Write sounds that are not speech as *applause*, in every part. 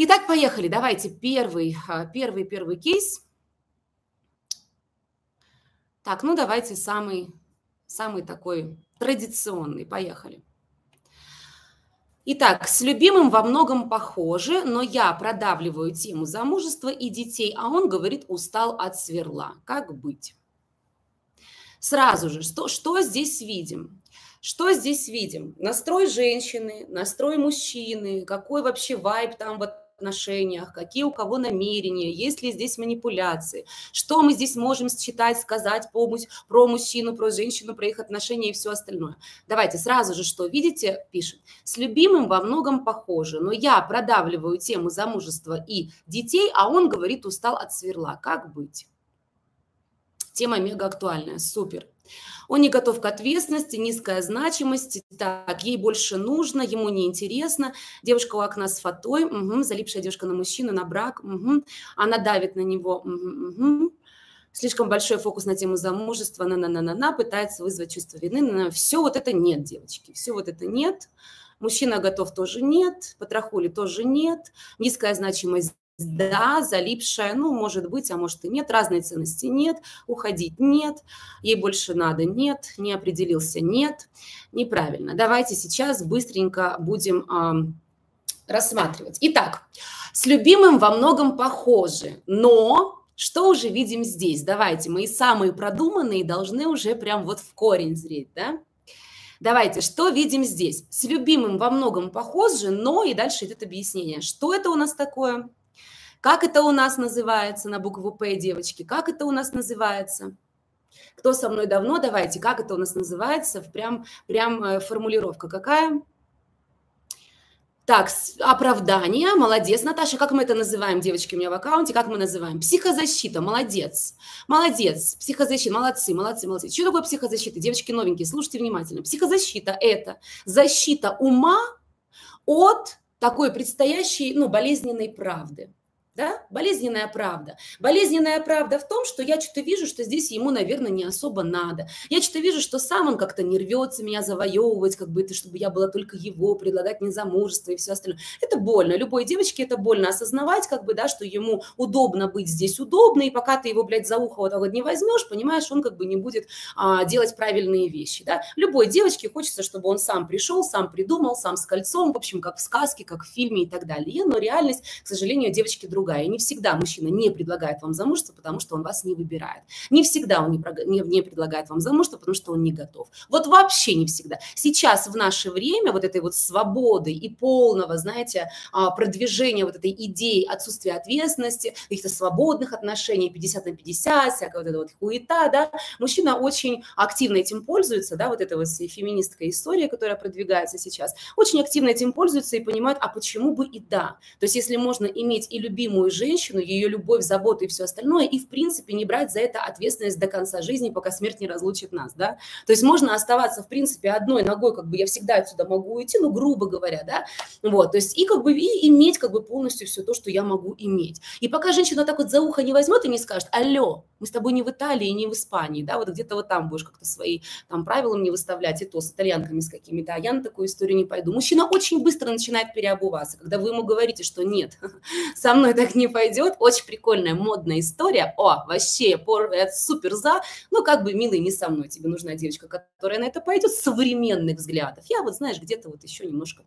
Итак, поехали. Давайте первый, а, первый, первый кейс. Так, ну давайте самый, самый такой традиционный. Поехали. Итак, с любимым во многом похоже, но я продавливаю тему замужества и детей, а он говорит, устал от сверла. Как быть? Сразу же, что, что здесь видим? Что здесь видим? Настрой женщины, настрой мужчины, какой вообще вайб там вот отношениях, какие у кого намерения, есть ли здесь манипуляции, что мы здесь можем считать, сказать по, про мужчину, про женщину, про их отношения и все остальное. Давайте сразу же, что видите, пишет. С любимым во многом похоже, но я продавливаю тему замужества и детей, а он говорит, устал от сверла. Как быть? Тема мега актуальная, супер. Он не готов к ответственности, низкая значимость, так, ей больше нужно, ему неинтересно. Девушка у окна с фатой, угу, залипшая девушка на мужчину, на брак, угу, она давит на него, угу, угу. Слишком большой фокус на тему замужества, на-на-на-на-на, пытается вызвать чувство вины. На -на. Все вот это нет, девочки, все вот это нет. Мужчина готов тоже нет, потрахули тоже нет, низкая значимость да, залипшая, ну, может быть, а может и нет, разной ценности нет, уходить нет, ей больше надо нет, не определился нет, неправильно. Давайте сейчас быстренько будем э, рассматривать. Итак, с любимым во многом похожи, но что уже видим здесь? Давайте, мои самые продуманные должны уже прям вот в корень зреть, да? Давайте, что видим здесь? С любимым во многом похожи, но и дальше идет объяснение. Что это у нас такое? Как это у нас называется на букву П, девочки? Как это у нас называется? Кто со мной давно, давайте, как это у нас называется? Прям, прям э, формулировка какая? Так, оправдание, молодец, Наташа, как мы это называем, девочки, у меня в аккаунте, как мы называем? Психозащита, молодец, молодец, психозащита, молодцы, молодцы, молодцы. Что такое психозащита? Девочки новенькие, слушайте внимательно. Психозащита – это защита ума от такой предстоящей, ну, болезненной правды да, болезненная правда. Болезненная правда в том, что я что-то вижу, что здесь ему, наверное, не особо надо. Я что-то вижу, что сам он как-то не рвется меня завоевывать, как бы это, чтобы я была только его, предлагать мне замужество и все остальное. Это больно. Любой девочке это больно осознавать, как бы, да, что ему удобно быть здесь удобно, и пока ты его, блядь, за ухо вот так вот не возьмешь, понимаешь, он как бы не будет а, делать правильные вещи, да. Любой девочке хочется, чтобы он сам пришел, сам придумал, сам с кольцом, в общем, как в сказке, как в фильме и так далее. Но реальность, к сожалению, девочки другая другая. И не всегда мужчина не предлагает вам замужество, потому что он вас не выбирает. Не всегда он не, не, не предлагает вам замужество, потому что он не готов. Вот вообще не всегда. Сейчас в наше время вот этой вот свободы и полного, знаете, а, продвижения вот этой идеи отсутствия ответственности, каких-то свободных отношений, 50 на 50, всякая вот эта вот хуета, да, мужчина очень активно этим пользуется, да, вот эта вот феминистская история, которая продвигается сейчас, очень активно этим пользуется и понимают, а почему бы и да. То есть если можно иметь и любимую любимую женщину, ее любовь, заботу и все остальное, и, в принципе, не брать за это ответственность до конца жизни, пока смерть не разлучит нас, да. То есть можно оставаться, в принципе, одной ногой, как бы я всегда отсюда могу уйти, ну, грубо говоря, да, вот, то есть и как бы и иметь как бы полностью все то, что я могу иметь. И пока женщина так вот за ухо не возьмет и не скажет, алло, мы с тобой не в Италии, не в Испании, да, вот где-то вот там будешь как-то свои там правила мне выставлять, и то с итальянками с какими-то, а я на такую историю не пойду. Мужчина очень быстро начинает переобуваться, когда вы ему говорите, что нет, *laughs* со мной так не пойдет, очень прикольная модная история, о, вообще, я супер за, но как бы, милый, не со мной, тебе нужна девочка, которая на это пойдет, современных взглядов. Я вот, знаешь, где-то вот еще немножко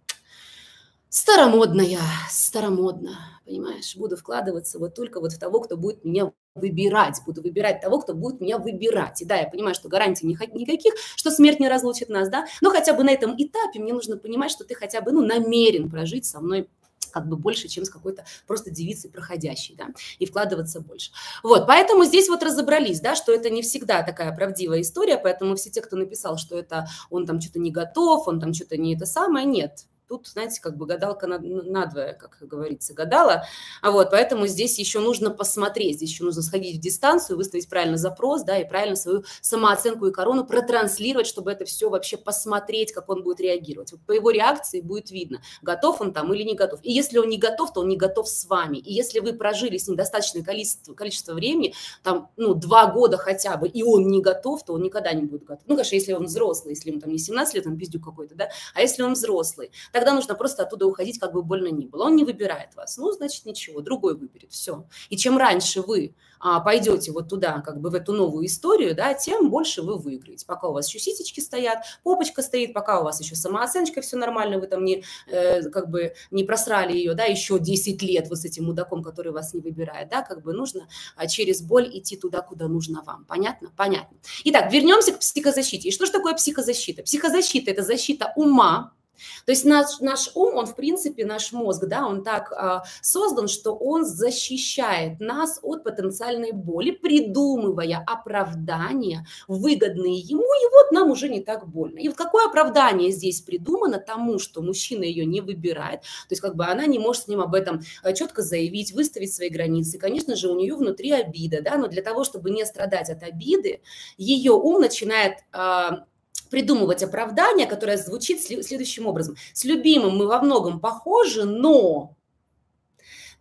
старомодная, старомодно, понимаешь, буду вкладываться вот только вот в того, кто будет меня выбирать, буду выбирать того, кто будет меня выбирать. И да, я понимаю, что гарантий никаких, что смерть не разлучит нас, да, но хотя бы на этом этапе мне нужно понимать, что ты хотя бы, ну, намерен прожить со мной как бы больше, чем с какой-то просто девицей проходящей, да, и вкладываться больше. Вот, поэтому здесь вот разобрались, да, что это не всегда такая правдивая история, поэтому все те, кто написал, что это он там что-то не готов, он там что-то не это самое, нет, Тут, знаете, как бы гадалка надвое, как говорится, гадала. А вот, поэтому здесь еще нужно посмотреть, здесь еще нужно сходить в дистанцию, выставить правильно запрос, да, и правильно свою самооценку и корону протранслировать, чтобы это все вообще посмотреть, как он будет реагировать. Вот по его реакции будет видно, готов он там или не готов. И если он не готов, то он не готов с вами. И если вы прожили с ним достаточное количество, количество времени, там, ну, два года хотя бы, и он не готов, то он никогда не будет готов. Ну, конечно, если он взрослый, если ему там не 17 лет, он пиздюк какой-то, да, а если он взрослый, тогда нужно просто оттуда уходить, как бы больно ни было. Он не выбирает вас. Ну, значит, ничего, другой выберет, все. И чем раньше вы а, пойдете вот туда, как бы в эту новую историю, да, тем больше вы выиграете. Пока у вас еще сисечки стоят, попочка стоит, пока у вас еще самооценочка все нормально, вы там не, э, как бы не просрали ее, да, еще 10 лет вот с этим мудаком, который вас не выбирает, да, как бы нужно а, через боль идти туда, куда нужно вам. Понятно? Понятно. Итак, вернемся к психозащите. И что же такое психозащита? Психозащита – это защита ума, то есть наш, наш ум, он в принципе, наш мозг, да, он так а, создан, что он защищает нас от потенциальной боли, придумывая оправдания, выгодные ему, и вот нам уже не так больно. И вот какое оправдание здесь придумано тому, что мужчина ее не выбирает, то есть как бы она не может с ним об этом а, четко заявить, выставить свои границы. Конечно же, у нее внутри обида, да, но для того, чтобы не страдать от обиды, ее ум начинает а, придумывать оправдание, которое звучит следующим образом. С любимым мы во многом похожи, но...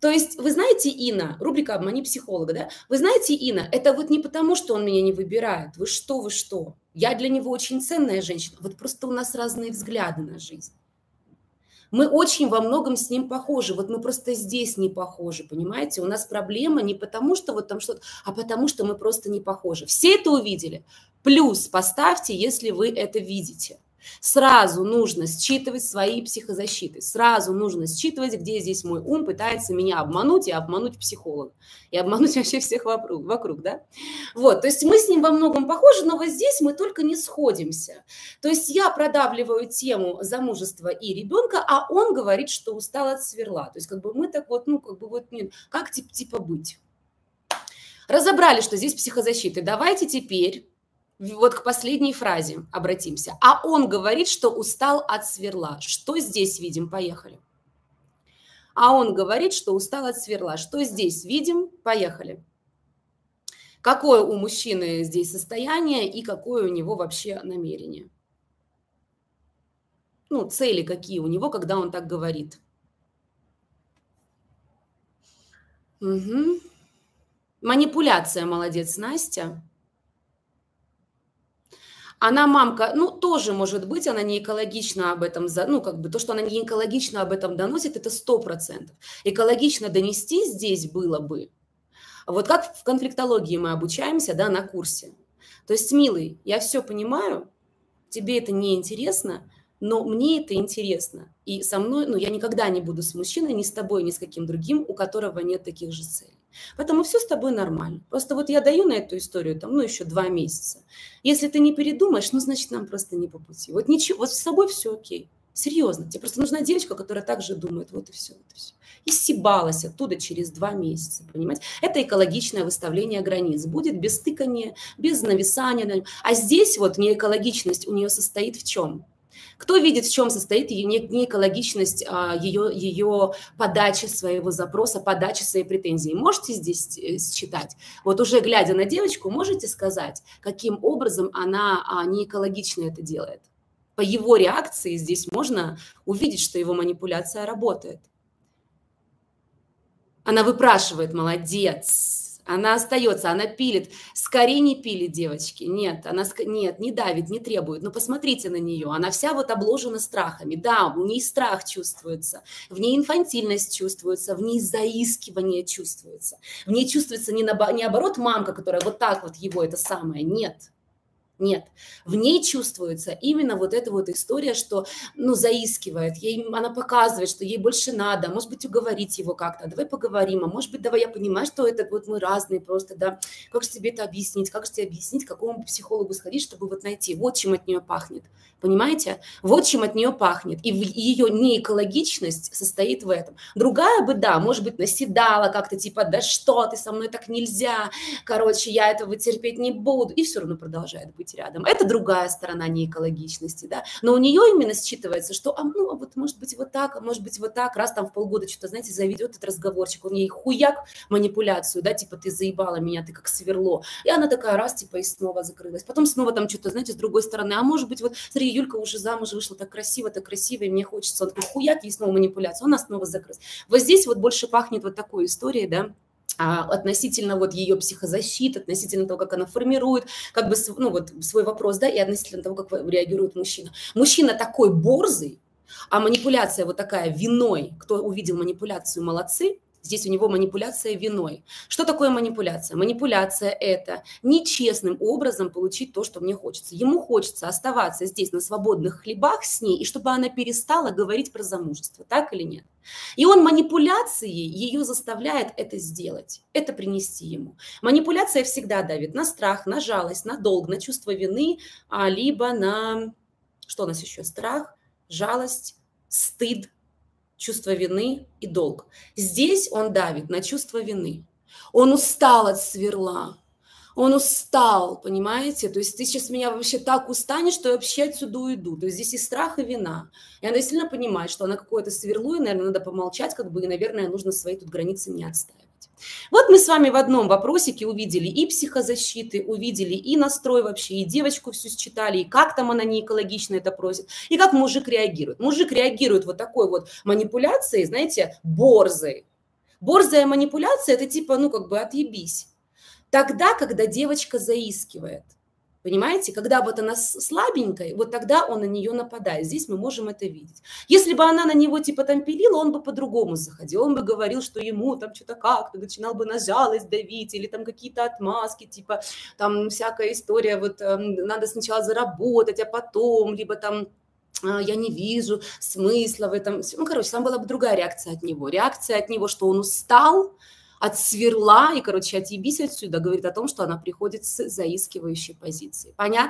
То есть, вы знаете, Инна, рубрика «Обмани психолога», да? Вы знаете, Инна, это вот не потому, что он меня не выбирает. Вы что, вы что? Я для него очень ценная женщина. Вот просто у нас разные взгляды на жизнь. Мы очень во многом с ним похожи. Вот мы просто здесь не похожи, понимаете? У нас проблема не потому, что вот там что-то, а потому, что мы просто не похожи. Все это увидели. Плюс поставьте, если вы это видите. Сразу нужно считывать свои психозащиты. Сразу нужно считывать, где здесь мой ум пытается меня обмануть и обмануть психолога. И обмануть *laughs* вообще всех вокруг, вокруг, да? Вот, то есть мы с ним во многом похожи, но вот здесь мы только не сходимся. То есть я продавливаю тему замужества и ребенка, а он говорит, что устал от сверла. То есть как бы мы так вот, ну, как бы вот, как типа, типа быть? Разобрали, что здесь психозащиты. Давайте теперь вот к последней фразе обратимся. А он говорит, что устал от сверла. Что здесь видим? Поехали. А он говорит, что устал от сверла. Что здесь видим? Поехали. Какое у мужчины здесь состояние и какое у него вообще намерение? Ну, цели какие у него, когда он так говорит. Угу. Манипуляция, молодец, Настя. Она мамка, ну, тоже может быть, она не экологично об этом, ну, как бы то, что она не экологично об этом доносит, это сто процентов. Экологично донести здесь было бы, вот как в конфликтологии мы обучаемся, да, на курсе. То есть, милый, я все понимаю, тебе это не интересно, но мне это интересно. И со мной, ну, я никогда не буду с мужчиной, ни с тобой, ни с каким другим, у которого нет таких же целей. Поэтому все с тобой нормально. Просто вот я даю на эту историю там, ну, еще два месяца. Если ты не передумаешь, ну, значит, нам просто не по пути. Вот ничего, вот с собой все окей. Серьезно, тебе просто нужна девочка, которая также думает, вот и все, вот и все. И стебалась оттуда через два месяца, понимаете? Это экологичное выставление границ. Будет без тыкания, без нависания. А здесь вот неэкологичность у нее состоит в чем? Кто видит, в чем состоит ее неэкологичность, ее, ее подачи своего запроса, подачи своей претензии? Можете здесь э, считать? Вот уже глядя на девочку, можете сказать, каким образом она а, неэкологично это делает? По его реакции здесь можно увидеть, что его манипуляция работает. Она выпрашивает, молодец, она остается, она пилит. Скорее не пилит, девочки. Нет, она нет, не давит, не требует. Но ну, посмотрите на нее. Она вся вот обложена страхами. Да, в ней страх чувствуется, в ней инфантильность чувствуется, в ней заискивание чувствуется. В ней чувствуется не, на, не оборот мамка, которая вот так вот его это самое. Нет. Нет, в ней чувствуется именно вот эта вот история, что, ну, заискивает, ей, она показывает, что ей больше надо, может быть, уговорить его как-то, давай поговорим, а может быть, давай я понимаю, что это вот мы разные просто, да, как же тебе это объяснить, как же тебе объяснить, к какому психологу сходить, чтобы вот найти, вот чем от нее пахнет, понимаете, вот чем от нее пахнет, и ее неэкологичность состоит в этом. Другая бы, да, может быть, наседала как-то, типа, да что ты, со мной так нельзя, короче, я этого терпеть не буду, и все равно продолжает быть быть рядом. Это другая сторона неэкологичности, да. Но у нее именно считывается, что, а, ну, а вот может быть вот так, а может быть вот так, раз там в полгода что-то, знаете, заведет этот разговорчик, он ей хуяк манипуляцию, да, типа ты заебала меня, ты как сверло. И она такая раз, типа, и снова закрылась. Потом снова там что-то, знаете, с другой стороны, а может быть вот, смотри, Юлька уже замуж вышла так красиво, так красиво, и мне хочется, он такой хуяк, и снова манипуляция, она снова закрылась. Вот здесь вот больше пахнет вот такой историей, да, относительно вот ее психозащиты, относительно того, как она формирует как бы ну, вот свой вопрос, да, и относительно того, как реагирует мужчина. Мужчина такой борзый, А манипуляция вот такая виной, кто увидел манипуляцию, молодцы, Здесь у него манипуляция виной. Что такое манипуляция? Манипуляция – это нечестным образом получить то, что мне хочется. Ему хочется оставаться здесь на свободных хлебах с ней, и чтобы она перестала говорить про замужество, так или нет? И он манипуляцией ее заставляет это сделать, это принести ему. Манипуляция всегда давит на страх, на жалость, на долг, на чувство вины, а либо на, что у нас еще, страх, жалость, стыд, чувство вины и долг. Здесь он давит на чувство вины. Он устал от сверла. Он устал, понимаете? То есть ты сейчас меня вообще так устанешь, что я вообще отсюда уйду. То есть здесь и страх, и вина. И она действительно понимает, что она какое-то сверло, и, наверное, надо помолчать, как бы, и, наверное, нужно свои тут границы не отставить. Вот мы с вами в одном вопросике увидели и психозащиты, увидели и настрой вообще, и девочку всю считали, и как там она не экологично это просит, и как мужик реагирует. Мужик реагирует вот такой вот манипуляцией, знаете, борзой. Борзая манипуляция – это типа, ну, как бы отъебись. Тогда, когда девочка заискивает – Понимаете, когда вот она слабенькая, вот тогда он на нее нападает. Здесь мы можем это видеть. Если бы она на него типа там пилила, он бы по-другому заходил. Он бы говорил, что ему там что-то как-то начинал бы на жалость давить или там какие-то отмазки, типа там всякая история, вот э, надо сначала заработать, а потом, либо там «А, я не вижу смысла в этом. Ну, короче, там была бы другая реакция от него. Реакция от него, что он устал, от сверла и, короче, отъебись отсюда, говорит о том, что она приходит с заискивающей позиции. Понятно?